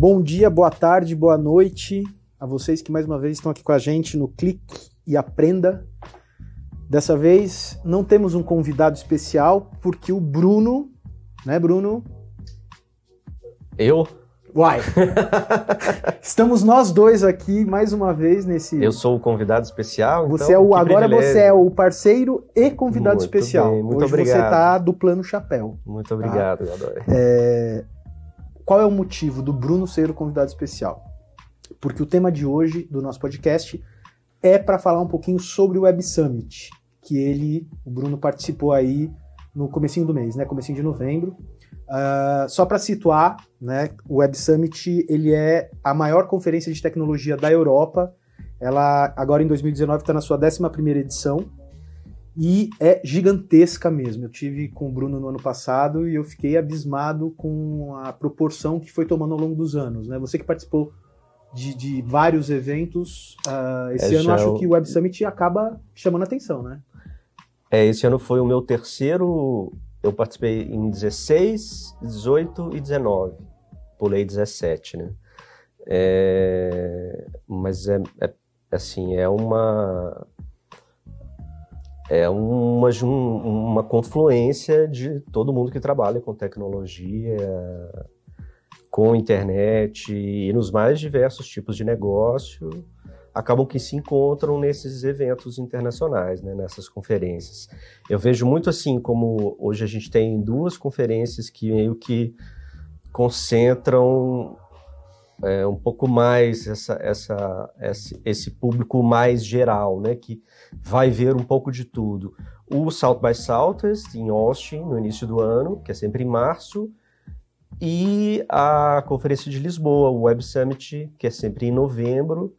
Bom dia, boa tarde, boa noite a vocês que mais uma vez estão aqui com a gente no Clique e Aprenda. Dessa vez não temos um convidado especial porque o Bruno, né, Bruno? Eu? Uai! Estamos nós dois aqui mais uma vez nesse. Eu sou o convidado especial. Você então, é o agora privilégio. você é o parceiro e convidado Muito especial. bem, muito Hoje obrigado. você tá do plano chapéu. Muito obrigado, Gador. É, Qual é o motivo do Bruno ser o convidado especial? Porque o tema de hoje do nosso podcast é para falar um pouquinho sobre o Web Summit, que ele, o Bruno participou aí no comecinho do mês, né? Comecinho de novembro. Ah, só para situar, né? O Web Summit ele é a maior conferência de tecnologia da Europa. Ela agora em 2019 está na sua 11ª edição e é gigantesca mesmo. Eu tive com o Bruno no ano passado e eu fiquei abismado com a proporção que foi tomando ao longo dos anos. Né? Você que participou de, de vários eventos, ah, esse É, ano acho eu- que o Web Summit acaba chamando atenção, né? É, esse ano foi o meu terceiro. Eu participei em 16, 18 e 19. Pulei 17, né? É, mas é, é assim, é uma é uma, uma confluência de todo mundo que trabalha com tecnologia, com internet e nos mais diversos tipos de negócio, acabam que se encontram nesses eventos internacionais, né, nessas conferências. Eu vejo muito assim como hoje a gente tem duas conferências que meio que concentram é, um pouco mais essa, essa, esse, esse público mais geral, né, que vai ver um pouco de tudo. O South by Southwest em Austin no início do ano, que é sempre em março, e a conferência de Lisboa, o Web Summit, que é sempre em novembro.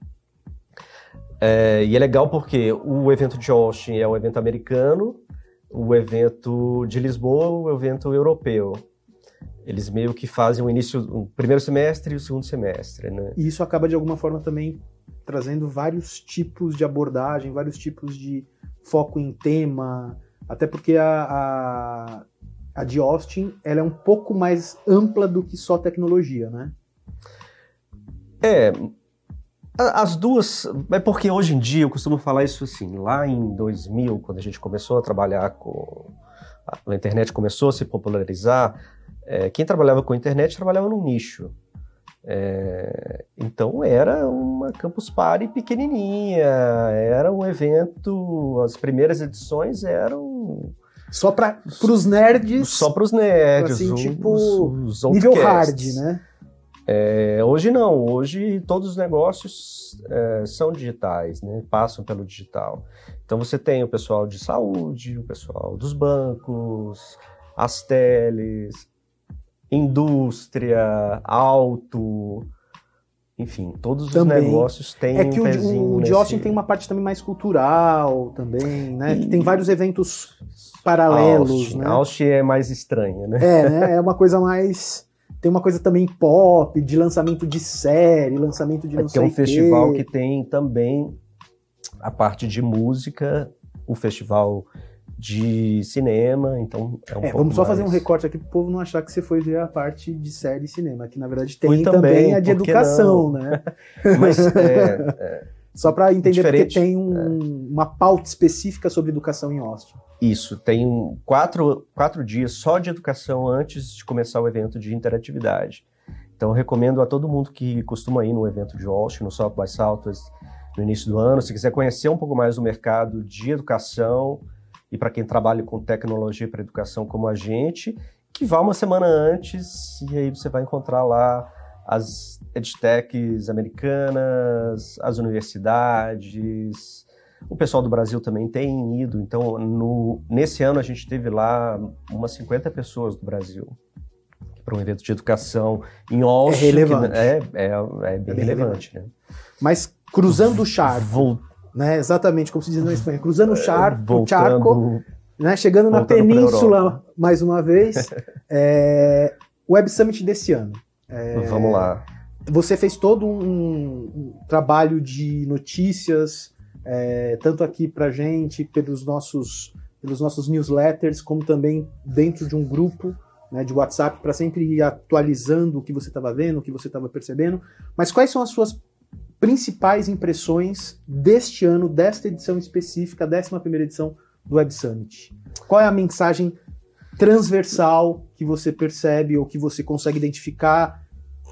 É, e é legal porque o evento de Austin é o evento americano, o evento de Lisboa, o evento europeu. Eles meio que fazem o início, o primeiro semestre e o segundo semestre, né? E isso acaba de alguma forma também trazendo vários tipos de abordagem, vários tipos de foco em tema, até porque a, a, a de Austin ela é um pouco mais ampla do que só tecnologia, né? É, as duas, é porque hoje em dia eu costumo falar isso assim, lá em 2000, quando a gente começou a trabalhar com, a internet começou a se popularizar, é, quem trabalhava com internet trabalhava num nicho. É, então era uma Campus Party pequenininha, era um evento, as primeiras edições eram Só para os nerds, só para os nerds, assim, os- tipo, os nível hard, né? É, hoje não, hoje todos os negócios é, são digitais, né? passam pelo digital. Então você tem o pessoal de saúde, o pessoal dos bancos, as teles, indústria, auto, enfim, todos os Também. negócios têm É que um o, pezinho o, o de Austin tem uma parte também mais cultural também, né? Que E- tem vários eventos paralelos, Austin. né? Austin é mais estranha, né? É, né? É uma coisa mais. Tem uma coisa também pop, de lançamento de série, lançamento de não que é sei um festival quê. que tem também a parte de música, o festival de cinema, então é um É, pouco vamos só fazer um mais- recorte aqui pro povo não achar que você foi ver a parte de série e cinema, que na verdade tem Fui também, também, a de que educação, não? né? Mas é, Só para entender porque Diferente. tem um- uma pauta específica sobre educação em Austin. isso, tem quatro, quatro dias só de educação antes de começar o evento de interatividade. Então eu recomendo a todo mundo que costuma ir no evento de Austin, no South by Southwest, no início do ano, se quiser conhecer um pouco mais do mercado de educação e para quem trabalha com tecnologia para educação como a gente, que vá uma semana antes e aí você vai encontrar lá as edtechs americanas, as universidades, o pessoal do Brasil também tem ido, então no, nesse ano a gente teve lá umas 50 pessoas do Brasil para um evento de educação em Austin. que relevante. é, é, é bem bem relevante, né? Mas cruzando o charco, né? Exatamente como se diz na Espanha, cruzando o charco, o voltando, charco né? Chegando na península mais uma vez. é, Web Summit desse ano. É, vamos lá. Você fez todo um, um trabalho de notícias, é, tanto aqui pra gente, pelos nossos, pelos nossos newsletters, como também dentro de um grupo né, de WhatsApp para sempre ir atualizando o que você estava vendo, o que você estava percebendo. Mas quais são as suas principais impressões deste ano, desta edição específica, 11 primeira edição do Web Summit? Qual é a mensagem transversal que você percebe ou que você consegue identificar,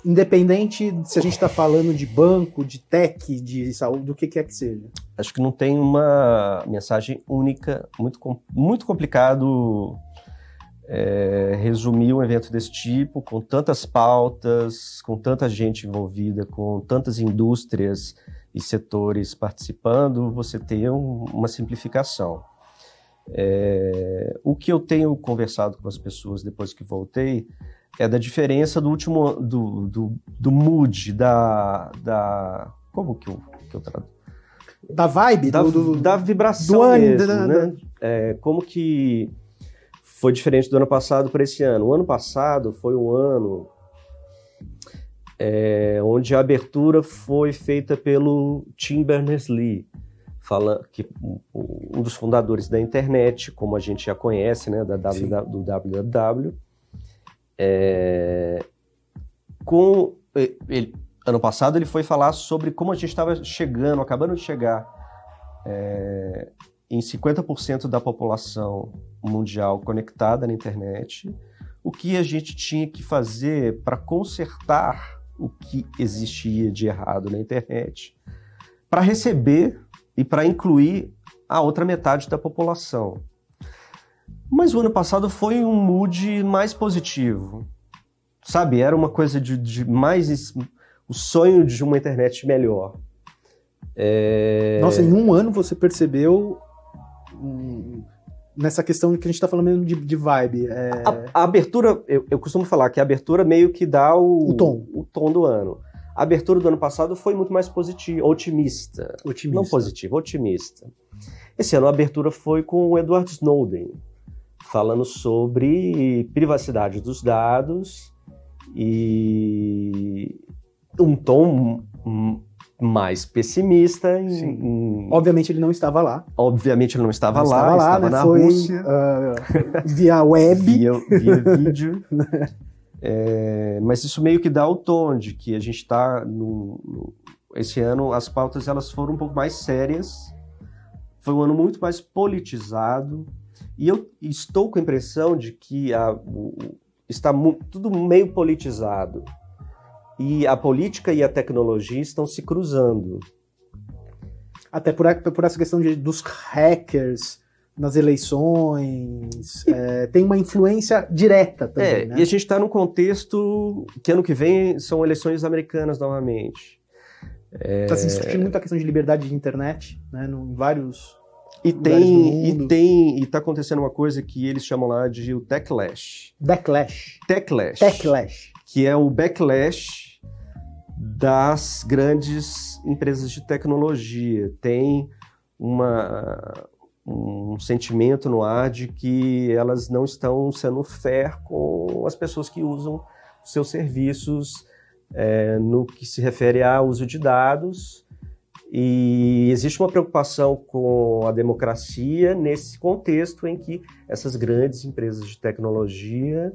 independente se a gente está falando de banco, de tech, de saúde, do que quer que seja? Acho que não tem uma mensagem única, muito, muito complicado é, resumir um evento desse tipo, com tantas pautas, com tanta gente envolvida, com tantas indústrias e setores participando, você tem um, uma simplificação. É, o que eu tenho conversado com as pessoas depois que voltei é da diferença do último do, do, do mood, da, da. Como que eu, que eu traduzo? Da vibe, da, do, da vibração do mesmo, da, né? É, como que foi diferente do ano passado para esse ano. O ano passado foi um ano é, onde a abertura foi feita pelo Tim Berners-Lee, que um dos fundadores da internet, como a gente já conhece, né, da w, do www. É, com ele, ano passado ele foi falar sobre como a gente estava chegando, acabando de chegar é, em 50% da população mundial conectada na internet, o que a gente tinha que fazer para consertar o que existia de errado na internet, para receber e para incluir a outra metade da população. Mas o ano passado foi um mood mais positivo. Sabe, era uma coisa de, de mais. o sonho de uma internet melhor. É... Nossa, em um ano você percebeu nessa questão que a gente está falando de, de vibe. É... A, a, abertura, eu, eu, costumo falar que a abertura meio que dá o, o, tom. o tom do ano. A abertura do ano passado foi muito mais positiva, otimista. Otimista. Não positiva, otimista. Esse ano a abertura foi com o Edward Snowden, falando sobre privacidade dos dados e um tom mais pessimista. Em, em... Obviamente ele não estava lá. Obviamente ele não estava não lá, estava, lá, estava né? na Foi, Rússia. Uh, via web. via, via vídeo. é, mas isso meio que dá o tom de que a gente está no, no, esse ano as pautas elas foram um pouco mais sérias. Foi um ano muito mais politizado. E eu estou com a impressão de que a, o, está tudo meio politizado e a política e a tecnologia estão se cruzando. Até por, por essa questão de, dos hackers nas eleições, é, tem uma influência direta também. É, né? e a gente está num contexto que ano que vem são eleições americanas novamente. Está é... se discutindo muito a questão de liberdade de internet, né, em vários e tem e tem e está acontecendo uma coisa que eles chamam lá de o techlash. Backlash. Techlash. Techlash. Que é o backlash das grandes empresas de tecnologia. Tem uma, um sentimento no ar de que elas não estão sendo fair com as pessoas que usam seus serviços é, no que se refere ao uso de dados. E existe uma preocupação com a democracia nesse contexto em que essas grandes empresas de tecnologia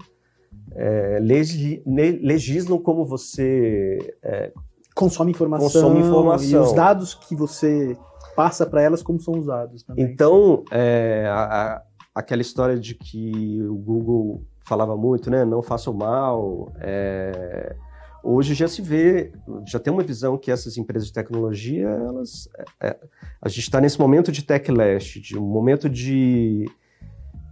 é, legislam como você é, consome informação, consome informação e os dados que você passa para elas como são usados também. Então, é, a, a, aquela história de que o Google falava muito, né? Não faça o mal. É, hoje já se vê, já tem uma visão que essas empresas de tecnologia, elas, é, é a gente está nesse momento de techlash, de um momento de,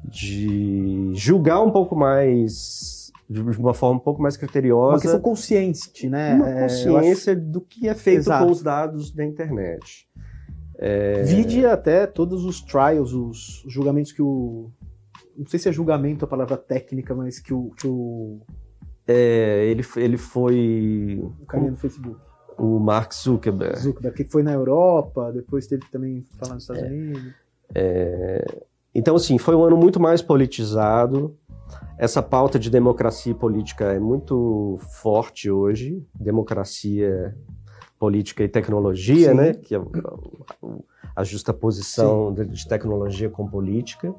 de julgar um pouco mais de uma forma um pouco mais criteriosa. Uma questão consciente, né? Uma é, consciência acho... do que é feito Exato. com os dados da internet. É... Vide até todos os trials, os julgamentos que o. Não sei se é julgamento a palavra técnica, mas que o. Que o... É, ele, ele foi. O caminho do Facebook. O Mark Zuckerberg. Zuckerberg, que foi na Europa, depois teve também falar nos Estados é, Unidos. É, então, assim, foi um ano muito mais politizado. Essa pauta de democracia e política é muito forte hoje. Democracia, política e tecnologia, Sim. né? Que é a justa posição de tecnologia com política.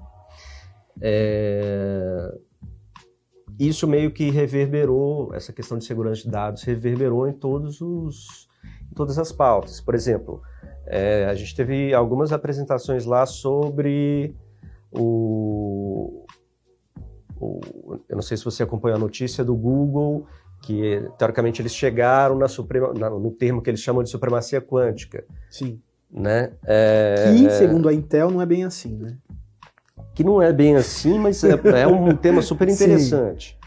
É... isso meio que reverberou, essa questão de segurança de dados reverberou em todos os, em todas as pautas. Por exemplo, é, a gente teve algumas apresentações lá sobre o, o, Eu não sei se você acompanhou a notícia do Google, que teoricamente eles chegaram na suprema, na, no termo que eles chamam de supremacia quântica. Sim. Né? É, que, segundo a Intel, não é bem assim, né? Que não é bem assim, mas é, é um tema super interessante.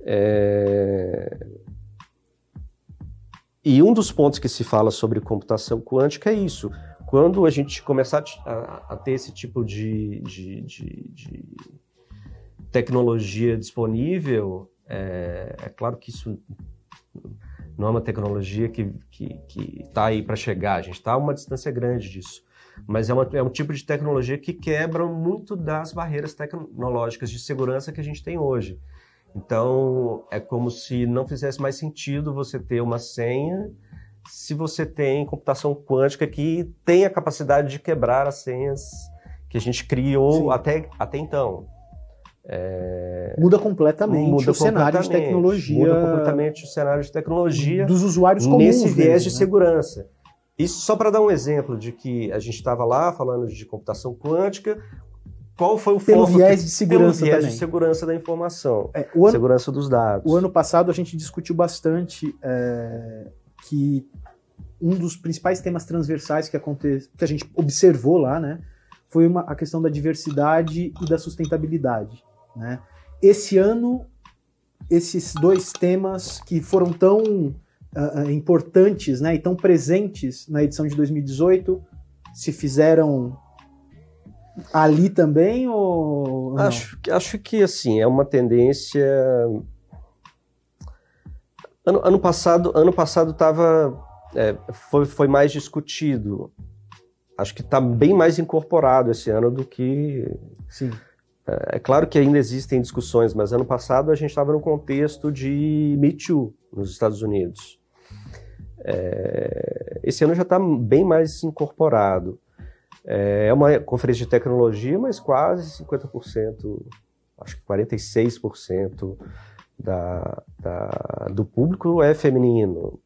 É... E um dos pontos que se fala sobre computação quântica é isso. Quando a gente começar a, a ter esse tipo de, de, de, de tecnologia disponível, é, é, claro que isso não é uma tecnologia que está aí para chegar, a gente está a uma distância grande disso. Mas é, uma, é um tipo de tecnologia que quebra muito das barreiras tecnológicas de segurança que a gente tem hoje. Então, é como se não fizesse mais sentido você ter uma senha se você tem computação quântica que tem a capacidade de quebrar as senhas que a gente criou até, até então. É... Muda completamente muda o cenário de tecnologia. Muda completamente o cenário de tecnologia dos usuários comuns. Nesse viés de né? segurança. Isso só para dar um exemplo de que a gente estava lá falando de computação quântica, qual foi o pelo viés de segurança pelo viés também. de segurança da informação, é, ano, segurança dos dados. O ano passado a gente discutiu bastante é, que um dos principais temas transversais que, aconte, que a gente observou lá, né, foi uma, a questão da diversidade e da sustentabilidade. Né? Esse ano, esses dois temas que foram tão uh, importantes né, e tão presentes na edição de 2018 se fizeram ali também ou acho, acho que assim é uma tendência ano, ano passado ano passado estava é, foi, foi mais discutido. Acho que está bem mais incorporado esse ano do que sim. é, é claro que ainda existem discussões mas ano passado a gente estava no contexto de Me Too nos Estados Unidos. É, esse ano já está bem mais incorporado. É, é uma conferência de tecnologia, mas quase 50%, acho que 46% da, da, do público é feminino.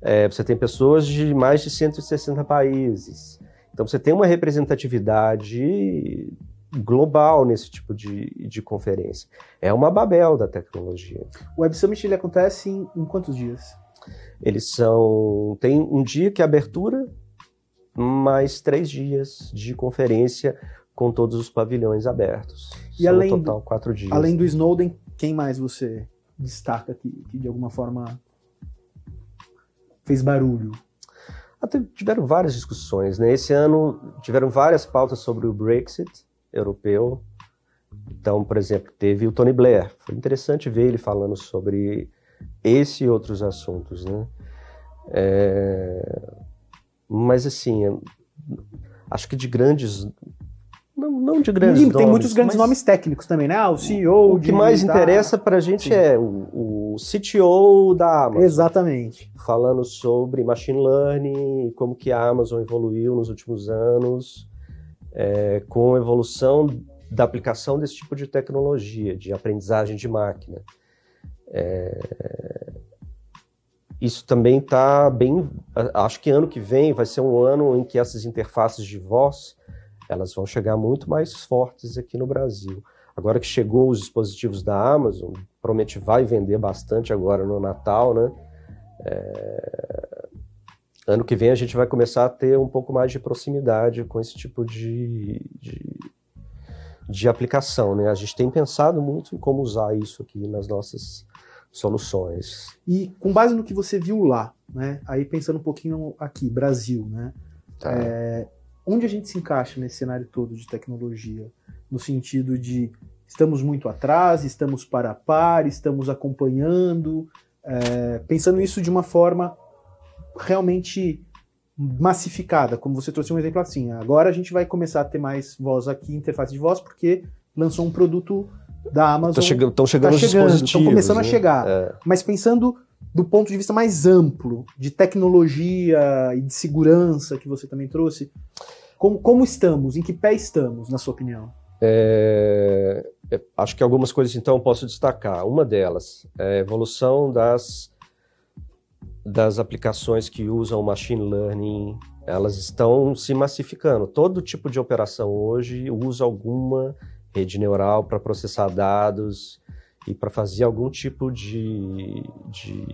É, você tem pessoas de mais de 160 países. Então você tem uma representatividade global nesse tipo de, de conferência. É uma babel da tecnologia. O Web Summit ele acontece em, em quantos dias? Eles são. Tem um dia que é abertura, mais três dias de conferência com todos os pavilhões abertos. E São além total quatro dias. Além do Snowden, quem mais você destaca que, que de alguma forma fez barulho? Até tiveram várias discussões, né? Esse ano tiveram várias pautas sobre o Brexit europeu. Então, por exemplo, teve o Tony Blair. Foi interessante ver ele falando sobre esse e outros assuntos, né? É... Mas assim, acho que de grandes. Não, não de grandes Sim, nomes. Tem muitos grandes nomes técnicos também, né? Ah, o CEO. O que mais da... interessa para a gente Sim. é o, o CTO da Amazon. Exatamente. Falando sobre machine learning, como que a Amazon evoluiu nos últimos anos, é, com a evolução da aplicação desse tipo de tecnologia, de aprendizagem de máquina. É, isso também está bem. Acho que ano que vem vai ser um ano em que essas interfaces de voz elas vão chegar muito mais fortes aqui no Brasil. Agora que chegou os dispositivos da Amazon, promete vai vender bastante agora no Natal, né? É... Ano que vem a gente vai começar a ter um pouco mais de proximidade com esse tipo de, de, de aplicação, né? A gente tem pensado muito em como usar isso aqui nas nossas soluções. E com base no que você viu lá, né? Aí pensando um pouquinho aqui, Brasil, né? Tá. É, onde a gente se encaixa nesse cenário todo de tecnologia? No sentido de estamos muito atrás, estamos para a par, estamos acompanhando, é, pensando isso de uma forma realmente massificada, como você trouxe um exemplo assim. Agora a gente vai começar a ter mais voz aqui, interface de voz, porque lançou um produto da Amazon. Estão chegando, tá chegando, chegando estão começando né? a chegar. É. Mas pensando do ponto de vista mais amplo, de tecnologia e de segurança que você também trouxe, como, como estamos? Em que pé estamos, na sua opinião? É, é, acho que algumas coisas então posso destacar. Uma delas é a evolução das, das aplicações que usam machine learning. Elas estão se massificando. Todo tipo de operação hoje usa alguma rede neural para processar dados e para fazer algum tipo de, de,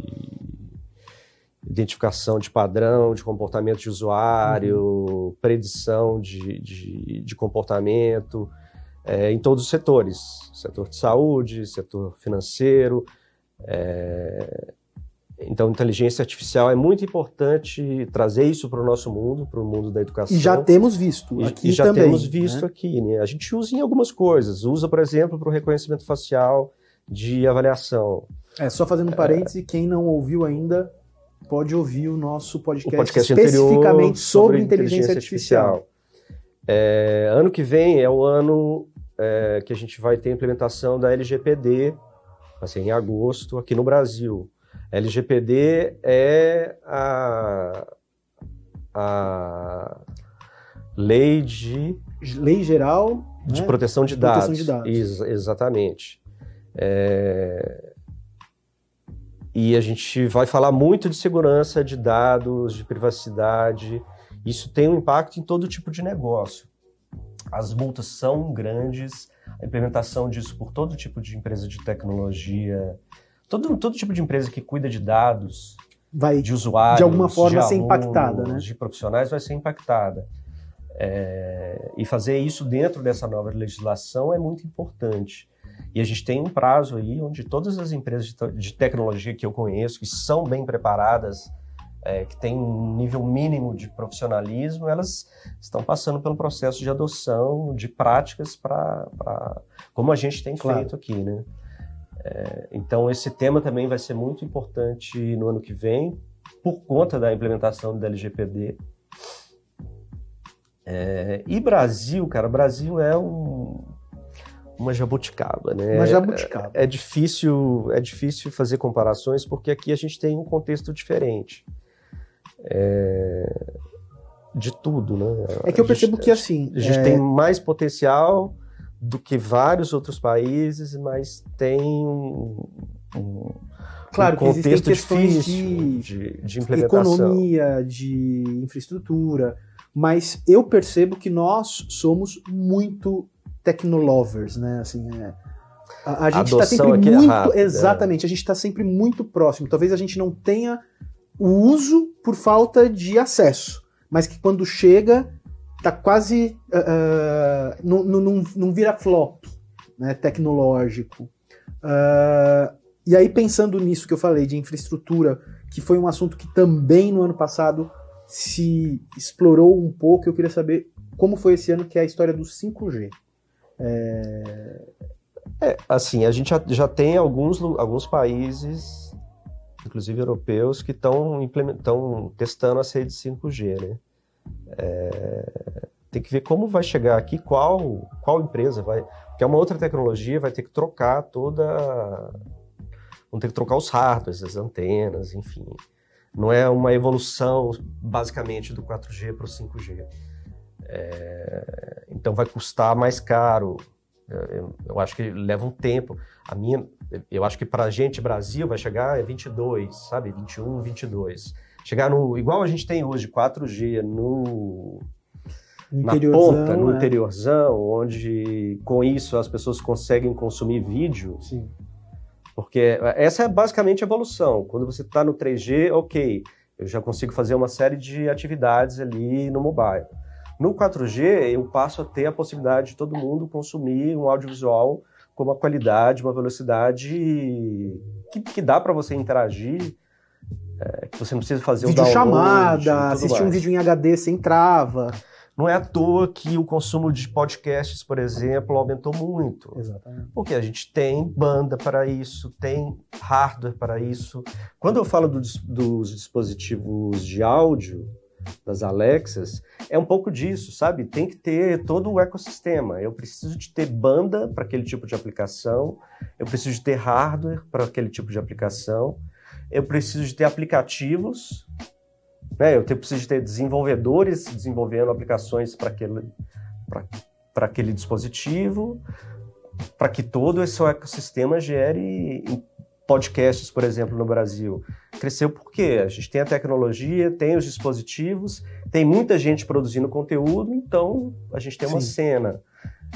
identificação de padrão, de comportamento de usuário, uhum. predição de, de, de comportamento é, em todos os setores, setor de saúde, setor financeiro. É, então, inteligência artificial é muito importante trazer isso para o nosso mundo, para o mundo da educação. E já temos visto aqui e, e já também, temos visto né? aqui. Né? A gente usa em algumas coisas. Usa, por exemplo, para o reconhecimento facial de avaliação. É, só fazendo um parêntese, é... quem não ouviu ainda pode ouvir o nosso podcast, o podcast especificamente sobre, sobre inteligência, inteligência artificial. artificial. É, ano que vem é o ano é, que a gente vai ter a implementação da LGPD, assim, em agosto, aqui no Brasil. A LGPD é a, a lei de... Lei geral... De né? proteção de, dados. Proteção de dados. Ex exatamente. É... E a gente vai falar muito de segurança de dados, de privacidade. Isso tem um impacto em todo tipo de negócio as multas são grandes, a implementação disso por todo tipo de empresa de tecnologia, todo, todo tipo de empresa que cuida de dados, vai de usuários, de alguma forma de ser impactada, né? De profissionais vai ser impactada. É, e fazer isso dentro dessa nova legislação é muito importante. E a gente tem um prazo aí onde todas as empresas de, tecnologia que eu conheço, que são bem preparadas é, que tem um nível mínimo de profissionalismo, elas estão passando pelo processo de adoção de práticas para como a gente tem claro. feito aqui, né? É, então esse tema também vai ser muito importante no ano que vem por conta da implementação do LGPD. É, e Brasil, cara, Brasil é um, uma jabuticaba, né? Uma jabuticaba. É, é, difícil, é difícil fazer comparações porque aqui a gente tem um contexto diferente é, de tudo, né? É que eu percebo gente, que assim. A gente é... tem mais potencial do que vários outros países, mas tem um, um, claro um contexto difícil de, de, de implementação. Economia, de infraestrutura, mas eu percebo que nós somos muito technolovers, né? Assim, é, a, a gente está sempre muito. É rápida, exatamente, a gente está sempre muito próximo. Talvez a gente não tenha o uso por falta de acesso, mas que quando chega tá quase uh, não, não, não vira flop né, tecnológico. Uh, e aí pensando nisso que eu falei de infraestrutura, que foi um assunto que também no ano passado se explorou um pouco, eu queria saber como foi esse ano que é a história do 5G. É... É, assim, a gente já, já tem alguns, alguns países inclusive europeus, que estão testando as redes 5G, né? É, tem que ver como vai chegar aqui, qual, qual empresa vai. Porque é uma outra tecnologia, vai ter que trocar toda. Vão ter que trocar os hardwares, as antenas, enfim. Não é uma evolução, basicamente, do 4G para o 5G. É, então vai custar mais caro. Eu, eu acho que leva um tempo. A minha, eu acho que para a gente, Brasil, vai chegar é 22, sabe? 21, 22. Chegar no. Igual a gente tem hoje, 4G no. Na ponta, no é. interiorzão, onde com isso as pessoas conseguem consumir vídeo. Sim. Porque essa é basicamente a evolução. Quando você está no 3G, ok, eu já consigo fazer uma série de atividades ali no mobile. No 4G, eu passo a ter a possibilidade de todo mundo consumir um audiovisual com uma qualidade, uma velocidade que, que dá para você interagir, é, que você não precisa fazer vídeo o download. chamada, assistir mais. um vídeo em HD sem trava. Não é à toa que o consumo de podcasts, por exemplo, aumentou muito. Exatamente. Porque a gente tem banda para isso, tem hardware para isso. Quando eu falo do, dos dispositivos de áudio, das Alexas, é um pouco disso, sabe? Tem que ter todo o ecossistema. Eu preciso de ter banda para aquele tipo de aplicação, eu preciso de ter hardware para aquele tipo de aplicação, eu preciso de ter aplicativos, né? eu preciso de ter desenvolvedores desenvolvendo aplicações para aquele, para aquele dispositivo, para que todo esse ecossistema gere podcasts, por exemplo, no Brasil. Cresceu porque a gente tem a tecnologia, tem os dispositivos, tem muita gente produzindo conteúdo, então a gente tem uma Sim. cena.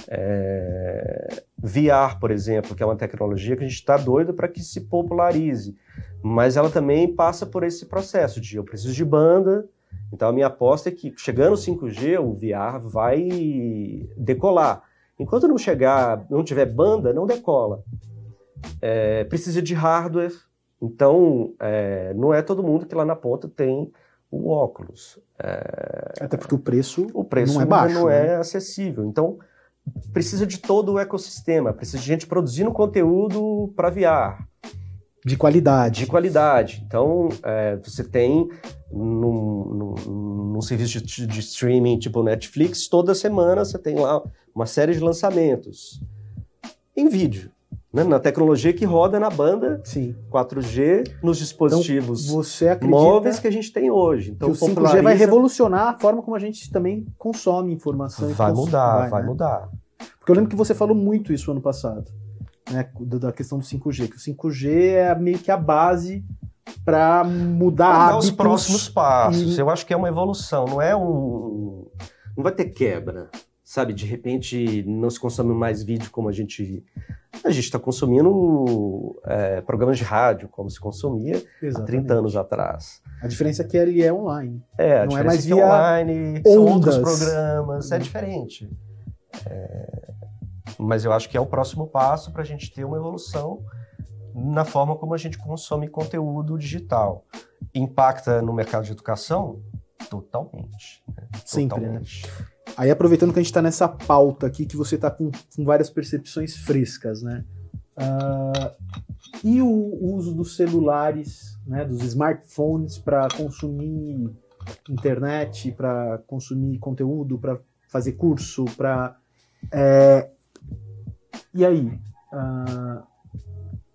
É... VR, por exemplo, que é uma tecnologia que a gente está doido para que se popularize, mas ela também passa por esse processo de eu preciso de banda, então a minha aposta é que chegando o 5G, o VR vai decolar. Enquanto não chegar, não tiver banda, não decola. É, precisa de hardware, então é, não é todo mundo que lá na ponta tem o óculos. É, Até porque o preço, o preço não é baixo, não né? é acessível. Então precisa de todo o ecossistema, precisa de gente produzindo conteúdo para VR. De qualidade. De qualidade. Então, é, você tem num, num, num serviço de, de, streaming tipo Netflix, toda semana você tem lá uma série de lançamentos em vídeo. Né? Na tecnologia que roda na banda Sim. 4G, nos dispositivos então, móveis que a gente tem hoje. Então, o 5G vai revolucionar a forma como a gente também consome informação. Vai mudar, vai, vai né? mudar. Porque eu lembro que você falou muito isso ano passado né, da questão do 5G, que o 5G é meio que a base para mudar os próximos passos. E... Eu acho que é uma evolução, não é um. Não vai ter quebra, sabe? De repente não se consome mais vídeo como a gente. A gente está consumindo é, programas de rádio como se consumia Exatamente. há 30 anos atrás. A diferença é que ele é online. É, não é mais é via online, ondas. são outros programas, é diferente. É, mas eu acho que é o próximo passo para a gente ter uma evolução na forma como a gente consome conteúdo digital. Impacta no mercado de educação? Totalmente. Né? Sempre? Totalmente. Né? Aí aproveitando que a gente está nessa pauta aqui, que você está com, com, várias percepções frescas, né? Uh, e o, uso dos celulares, né, dos smartphones para consumir internet, para consumir conteúdo, para fazer curso, para é, e aí? Uh,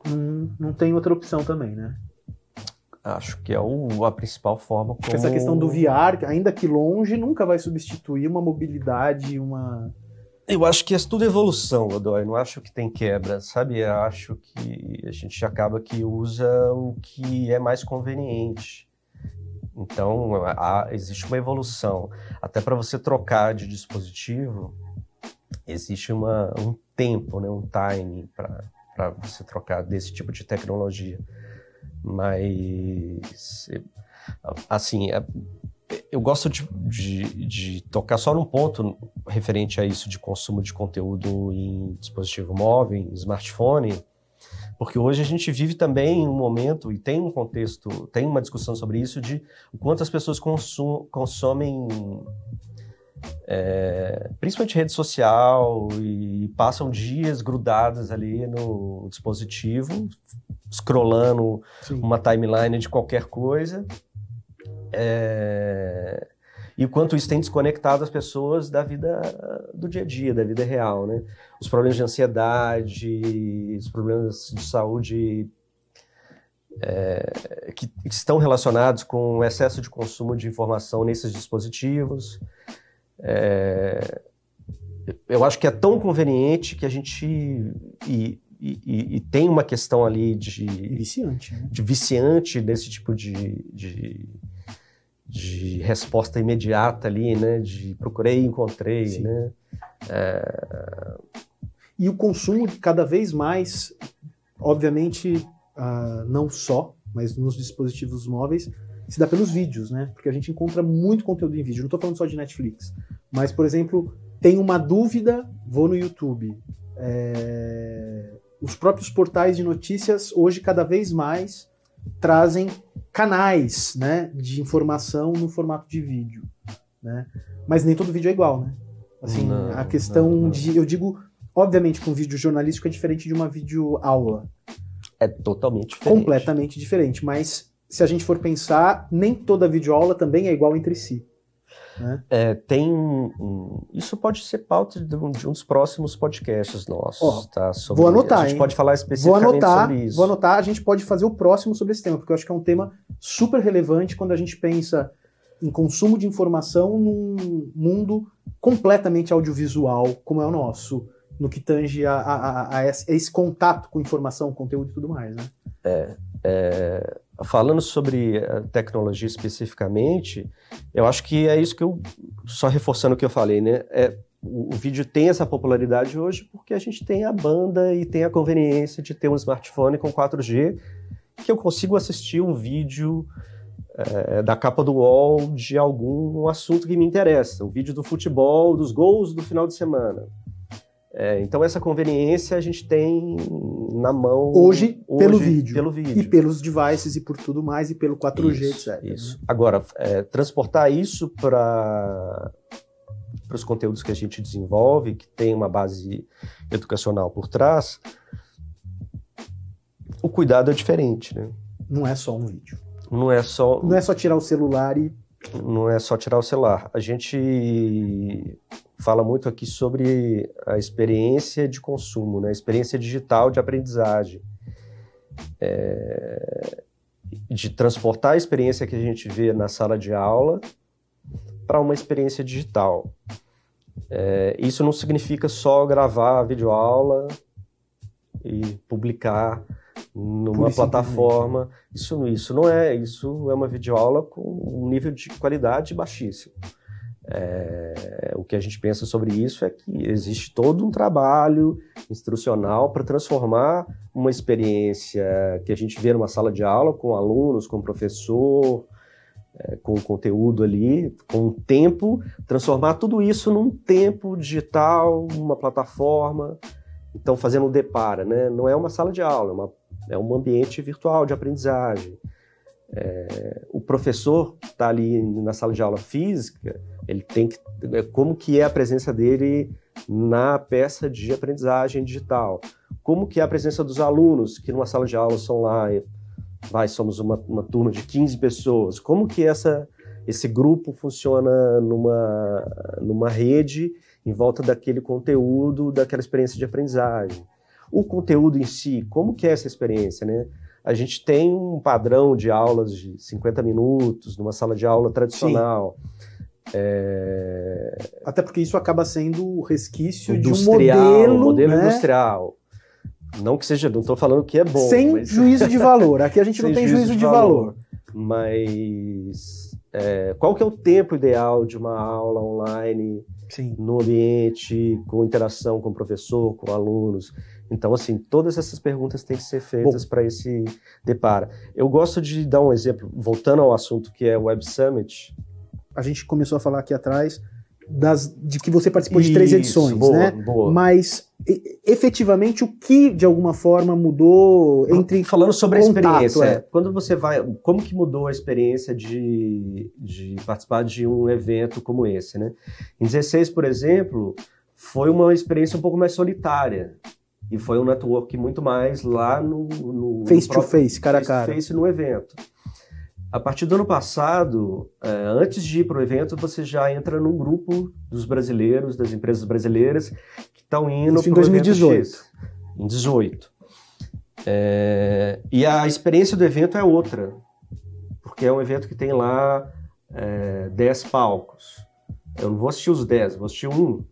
não, não tem outra opção também, né? Acho que é o, a principal forma como... Essa questão do VR, ainda que longe, nunca vai substituir uma mobilidade, uma... Eu acho que é tudo evolução, Godoy. Não acho que tem quebra, sabe? Eu acho que a gente acaba que usa o que é mais conveniente. Então, há, existe uma evolução. Até para você trocar de dispositivo, existe uma, um tempo, né, um timing para você trocar desse tipo de tecnologia. Mas, assim, é, eu gosto de, de, de, tocar só num ponto referente a isso de consumo de conteúdo em dispositivo móvel, em smartphone, porque hoje a gente vive também um momento e tem um contexto, tem uma discussão sobre isso de o quanto as pessoas consum, consomem é, principalmente rede social, e passam dias grudadas ali no dispositivo, scrollando Sim. uma timeline de qualquer coisa. É, e o quanto isso tem desconectado as pessoas da vida do dia a dia, da vida real, né? Os problemas de ansiedade, os problemas de saúde é, que estão relacionados com o excesso de consumo de informação nesses dispositivos. É, eu acho que é tão conveniente que a gente. E, e, e tem uma questão ali de. Viciante. Né? De viciante desse tipo de, de, de, resposta imediata ali, né? De procurei e encontrei, Sim. né? É... E o consumo cada vez mais, obviamente, uh, não só, mas nos dispositivos móveis, se dá pelos vídeos, né? Porque a gente encontra muito conteúdo em vídeo. Não estou falando só de Netflix. Mas, por exemplo, tem uma dúvida, vou no YouTube. É... Os próprios portais de notícias, hoje, cada vez mais, trazem canais né, de informação no formato de vídeo. Né? Mas nem todo vídeo é igual, né? Assim, não, a questão não, não. de. Eu digo, obviamente, que um vídeo jornalístico é diferente de uma vídeo aula. É totalmente diferente. Completamente diferente. Mas se a gente for pensar, nem toda videoaula também é igual entre si. Né? É, tem um, isso pode ser pauta de um, de um dos próximos podcasts nossos, oh, tá? Sobre, vou anotar, A gente hein? pode falar especificamente vou anotar, sobre isso. Vou anotar, a gente pode fazer o próximo sobre esse tema, porque eu acho que é um tema super relevante quando a gente pensa em consumo de informação num mundo completamente audiovisual, como é o nosso, no que tange a, a, a esse contato com informação, conteúdo e tudo mais, né? É, é, falando sobre tecnologia especificamente, eu acho que é isso que eu, só reforçando o que eu falei, né? É, o, o, vídeo tem essa popularidade hoje porque a gente tem a banda e tem a conveniência de ter um smartphone com 4G que eu consigo assistir um vídeo é, da capa do UOL de algum assunto que me interessa, o vídeo do futebol, dos gols do final de semana. É, então essa conveniência a gente tem na mão hoje, hoje pelo, vídeo, pelo vídeo e pelos devices e por tudo mais e pelo 4G, isso, etc. Isso. Né? Agora é, transportar isso para para os conteúdos que a gente desenvolve, que tem uma base educacional por trás, o cuidado é diferente, né? Não é só um vídeo. Não é só. Não é só tirar o celular e. Não é só tirar o celular. A gente fala muito aqui sobre a experiência de consumo, né? a experiência digital de aprendizagem. É... de transportar a experiência que a gente vê na sala de aula para uma experiência digital. É... isso não significa só gravar a videoaula e publicar numa plataforma. Isso, isso não é, isso é uma videoaula com um nível de qualidade baixíssimo. É, o que a gente pensa sobre isso é que existe todo um trabalho instrucional para transformar uma experiência que a gente vê numa sala de aula com alunos, com professor, é, com conteúdo ali, com tempo, transformar tudo isso num tempo digital, uma plataforma. Então, fazendo um depara, né? Não é uma sala de aula, é uma é um ambiente virtual de aprendizagem. É, o professor está ali na sala de aula física, ele tem que é, como que é a presença dele na peça de aprendizagem digital, como que é a presença dos alunos que numa sala de aula são lá, vai somos uma, uma turma de 15 pessoas, como que essa esse grupo funciona numa numa rede em volta daquele conteúdo, daquela experiência de aprendizagem. O conteúdo em si, como que é essa experiência, né? A gente tem um padrão de aulas de 50 minutos, numa sala de aula tradicional. É... Até porque isso acaba sendo o resquício de um modelo, modelo né? industrial. Não que seja, não estou falando que é bom. Sem mas... juízo de valor. Aqui a gente não tem juízo, de, de valor. valor. Mas é, qual que é o tempo ideal de uma aula online Sim. no ambiente, com interação com o professor, com alunos? Então, assim, todas essas perguntas têm que ser feitas para esse depara. Eu gosto de dar um exemplo, voltando ao assunto que é o Web Summit. A gente começou a falar aqui atrás das, de que você participou de três edições, boa, né? Boa. Mas efetivamente o que de alguma forma mudou entre falando sobre contato, a experiência é. quando você vai como que mudou a experiência de, de participar de um evento como esse né em 16 por exemplo foi uma experiência um pouco mais solitária e foi um network muito mais lá no, no face no to face, cara a cara. Face no evento. A partir do ano passado, é, antes de ir para o evento, você já entra num grupo dos brasileiros, das empresas brasileiras que estão indo para em 2018. Em 18. É, e a experiência do evento é outra, porque é um evento que tem lá é, 10 palcos. Eu não vou assistir os 10, vou assistir um.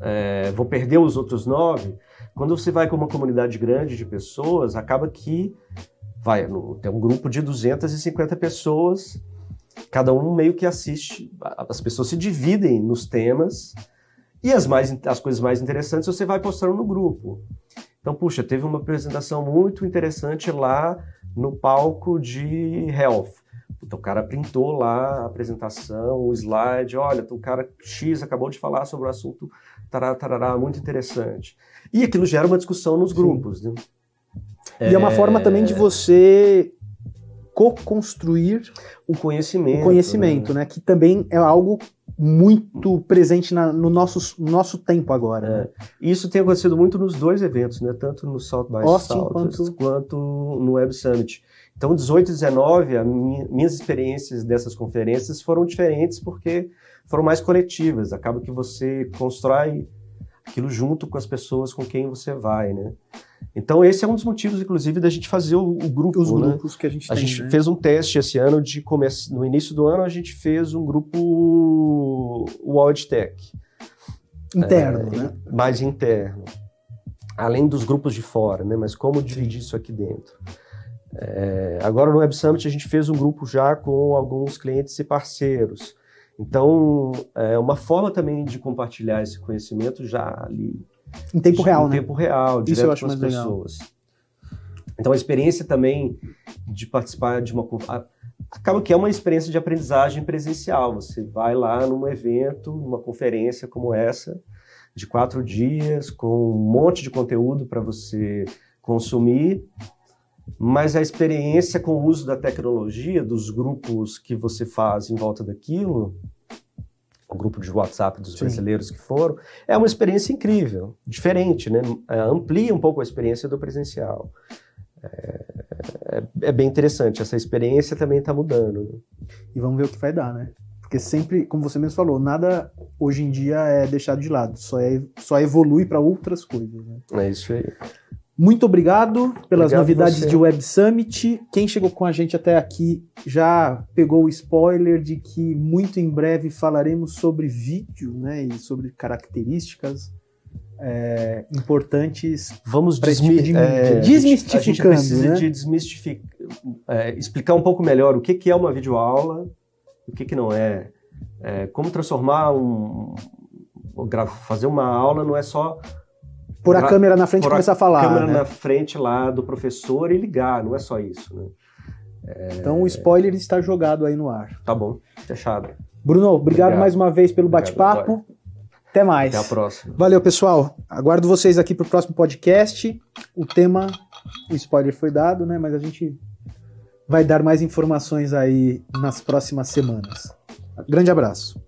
É, vou perder os outros nove, quando você vai com uma comunidade grande de pessoas, acaba que vai no, tem um grupo de 250 pessoas, cada um meio que assiste, as pessoas se dividem nos temas e as mais as coisas mais interessantes você vai postando no grupo. Então, puxa, teve uma apresentação muito interessante lá no palco de health. Então, o cara printou lá a apresentação, o slide, olha, o cara X acabou de falar sobre o assunto tarará, tarará, muito interessante. E aquilo gera uma discussão nos grupos. Né? E é... é uma forma também de você co-construir o conhecimento. O conhecimento, né? né? Que também é algo muito presente na, no nosso, nosso tempo agora. É. Né? Isso tem acontecido muito nos dois eventos, né? Tanto no South by Austin Southwest quanto... quanto no Web Summit. Então, 18 e 19, minha, minhas experiências dessas conferências foram diferentes porque foram mais coletivas. Acaba que você constrói aquilo junto com as pessoas com quem você vai, né? Então, esse é um dos motivos, inclusive, da gente fazer o, o grupo. Os né? grupos que a gente A tem. gente né? fez um teste esse ano de começar. No início do ano, a gente fez um grupo WildTech, interno, é, né? mais interno. Além dos grupos de fora, né? Mas como dividir isso aqui dentro? É, agora no Web Summit a gente fez um grupo já com alguns clientes e parceiros. Então, é uma forma também de compartilhar esse conhecimento já ali Em tempo real, em né? tempo real, Isso eu direto acho com as mais legal. pessoas. Então a experiência também de participar de uma acaba que é uma experiência de aprendizagem presencial. Você vai lá num evento, numa conferência como essa, de quatro dias, com um monte de conteúdo para você consumir, mas a experiência com o uso da tecnologia, dos grupos que você faz em volta daquilo, o grupo de WhatsApp dos Sim. brasileiros que foram, é uma experiência incrível, diferente, né? É, Amplia um pouco a experiência do presencial. É, é- é bem interessante, essa experiência também está mudando. E vamos ver o que vai dar, né? Porque sempre, como você mesmo falou, nada hoje em dia é deixado de lado, só, é, só evolui para outras coisas. Né? É isso aí. Muito obrigado pelas Obrigado novidades você. de Web Summit. Quem chegou com a gente até aqui já pegou o spoiler de que muito em breve falaremos sobre vídeo, né? E sobre características é, importantes. Vamos esse tipo de desmi- é, Desmistificando, A gente precisa né? de desmistificar, é, explicar um pouco melhor o que, que é uma videoaula, o que, que não é. É, como transformar um. Fazer uma aula não é só Pôr a Gra- câmera na frente e pôr a começar a falar. câmera né? na frente lá do professor e ligar, não é só isso. Né? Então o spoiler está jogado aí no ar. Tá bom, fechado. Bruno, obrigado, Obrigado. mais uma vez pelo bate-papo. Até mais. Até a próxima. Valeu, pessoal. Aguardo vocês aqui para o próximo podcast. O tema, o spoiler foi dado, né? Mas a gente vai dar mais informações aí nas próximas semanas. Grande abraço.